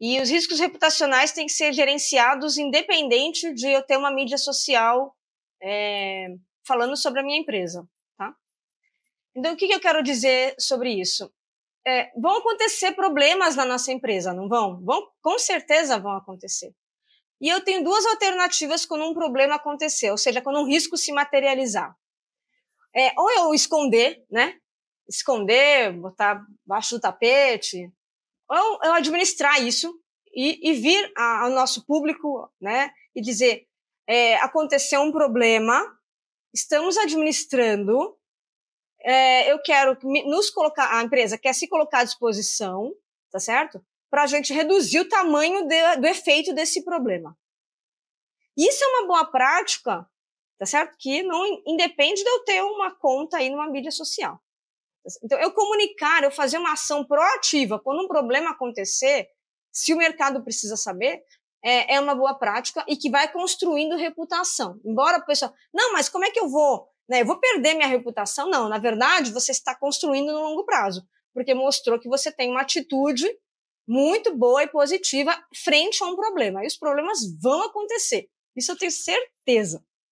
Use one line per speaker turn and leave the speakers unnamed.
E os riscos reputacionais têm que ser gerenciados independente de eu ter uma mídia social é, falando sobre a minha empresa, tá? Então, o que, eu quero dizer sobre isso? É, vão acontecer problemas na nossa empresa, não vão? Vão, com certeza vão acontecer. E eu tenho duas alternativas quando um problema acontecer, ou seja, quando um risco se materializar. É, ou eu esconder, né? Esconder, botar baixo do tapete, ou eu administrar isso e, e vir a, ao nosso público, né? E dizer, é, aconteceu um problema, estamos administrando, é, eu quero nos colocar, a empresa quer se colocar à disposição, tá certo? Para a gente reduzir o tamanho de, do efeito desse problema. Isso é uma boa prática, tá certo? Que não independe de eu ter uma conta aí numa mídia social. Então, eu comunicar, eu fazer uma ação proativa quando um problema acontecer, se o mercado precisa saber, é, é uma boa prática e que vai construindo reputação. Embora o pessoal, não, mas como é que eu vou? Né, eu vou perder minha reputação? Não, na verdade, você está construindo no longo prazo, porque mostrou que você tem uma atitude muito boa e positiva frente a um problema. E os problemas vão acontecer. Isso eu tenho certeza.